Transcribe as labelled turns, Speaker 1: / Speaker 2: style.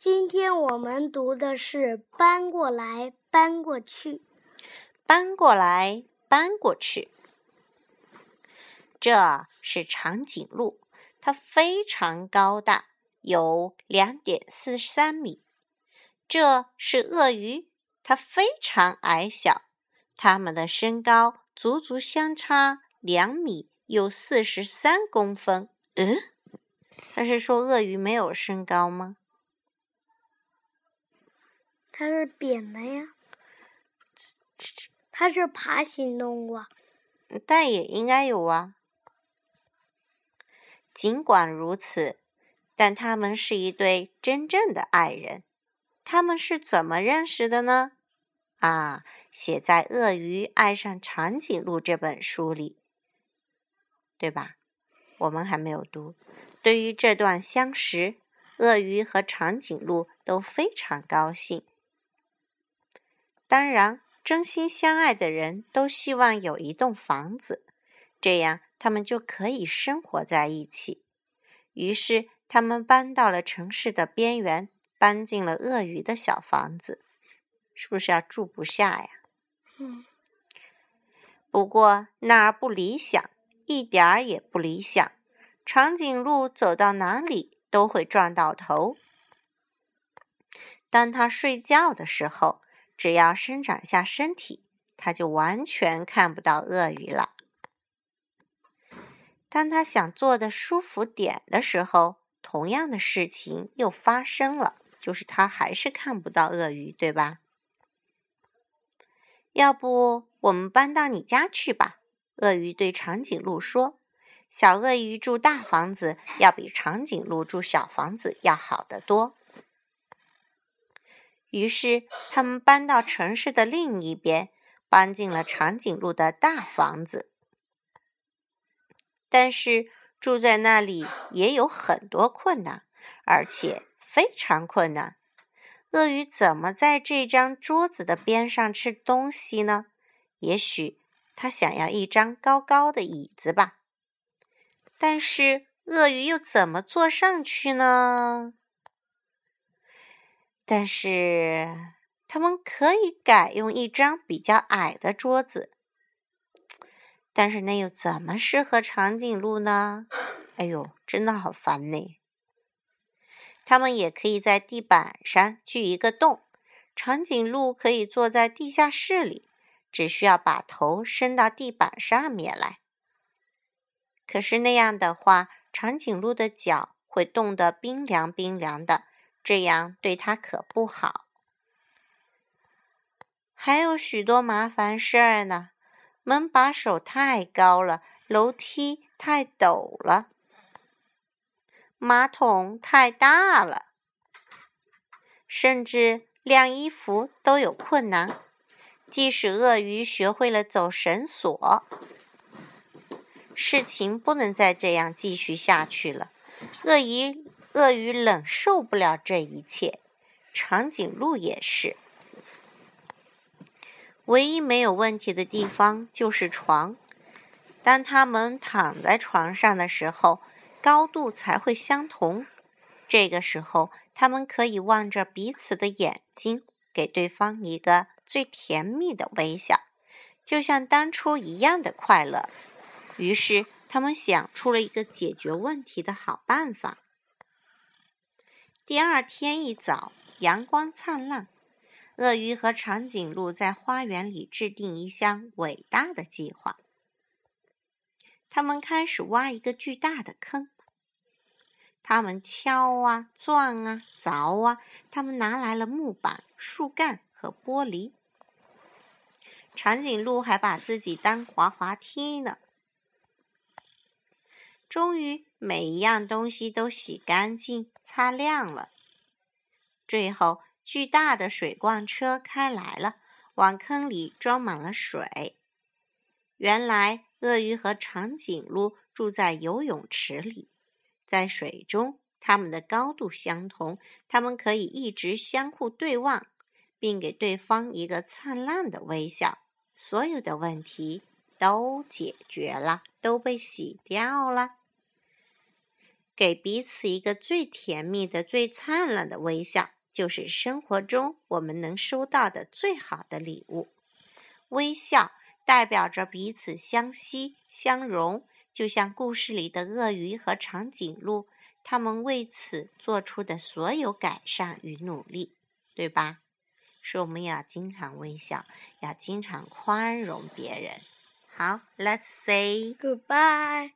Speaker 1: 今天我们读的是“搬过来，搬过去”。
Speaker 2: 搬过来，搬过去。这是长颈鹿，它非常高大，有两点四三米。这是鳄鱼，它非常矮小，它们的身高足足相差两米又四十三公分。嗯，他是说鳄鱼没有身高吗？
Speaker 1: 它是扁的呀，它是爬行动物，
Speaker 2: 但也应该有啊。尽管如此，但他们是一对真正的爱人。他们是怎么认识的呢？啊，写在《鳄鱼爱上长颈鹿》这本书里，对吧？我们还没有读。对于这段相识，鳄鱼和长颈鹿都非常高兴。当然，真心相爱的人都希望有一栋房子，这样他们就可以生活在一起。于是，他们搬到了城市的边缘，搬进了鳄鱼的小房子。是不是要住不下呀？
Speaker 1: 嗯。
Speaker 2: 不过那儿不理想，一点儿也不理想。长颈鹿走到哪里都会撞到头。当他睡觉的时候。只要伸展下身体，它就完全看不到鳄鱼了。当他想坐的舒服点的时候，同样的事情又发生了，就是他还是看不到鳄鱼，对吧？要不我们搬到你家去吧？鳄鱼对长颈鹿说：“小鳄鱼住大房子，要比长颈鹿住小房子要好得多。”于是，他们搬到城市的另一边，搬进了长颈鹿的大房子。但是，住在那里也有很多困难，而且非常困难。鳄鱼怎么在这张桌子的边上吃东西呢？也许他想要一张高高的椅子吧。但是，鳄鱼又怎么坐上去呢？但是，他们可以改用一张比较矮的桌子。但是那又怎么适合长颈鹿呢？哎呦，真的好烦呢！他们也可以在地板上锯一个洞，长颈鹿可以坐在地下室里，只需要把头伸到地板上面来。可是那样的话，长颈鹿的脚会冻得冰凉冰凉的。这样对他可不好，还有许多麻烦事儿呢。门把手太高了，楼梯太陡了，马桶太大了，甚至晾衣服都有困难。即使鳄鱼学会了走绳索，事情不能再这样继续下去了。鳄鱼。鳄鱼忍受不了这一切，长颈鹿也是。唯一没有问题的地方就是床。当他们躺在床上的时候，高度才会相同。这个时候，他们可以望着彼此的眼睛，给对方一个最甜蜜的微笑，就像当初一样的快乐。于是，他们想出了一个解决问题的好办法。第二天一早，阳光灿烂。鳄鱼和长颈鹿在花园里制定一项伟大的计划。他们开始挖一个巨大的坑。他们敲啊、钻啊、凿啊。他们拿来了木板、树干和玻璃。长颈鹿还把自己当滑滑梯呢。终于。每一样东西都洗干净、擦亮了。最后，巨大的水罐车开来了，往坑里装满了水。原来，鳄鱼和长颈鹿住在游泳池里，在水中，它们的高度相同，它们可以一直相互对望，并给对方一个灿烂的微笑。所有的问题都解决了，都被洗掉了。给彼此一个最甜蜜的、最灿烂的微笑，就是生活中我们能收到的最好的礼物。微笑代表着彼此相惜相融，就像故事里的鳄鱼和长颈鹿，他们为此做出的所有改善与努力，对吧？说我们要经常微笑，要经常宽容别人。好，Let's say
Speaker 1: goodbye。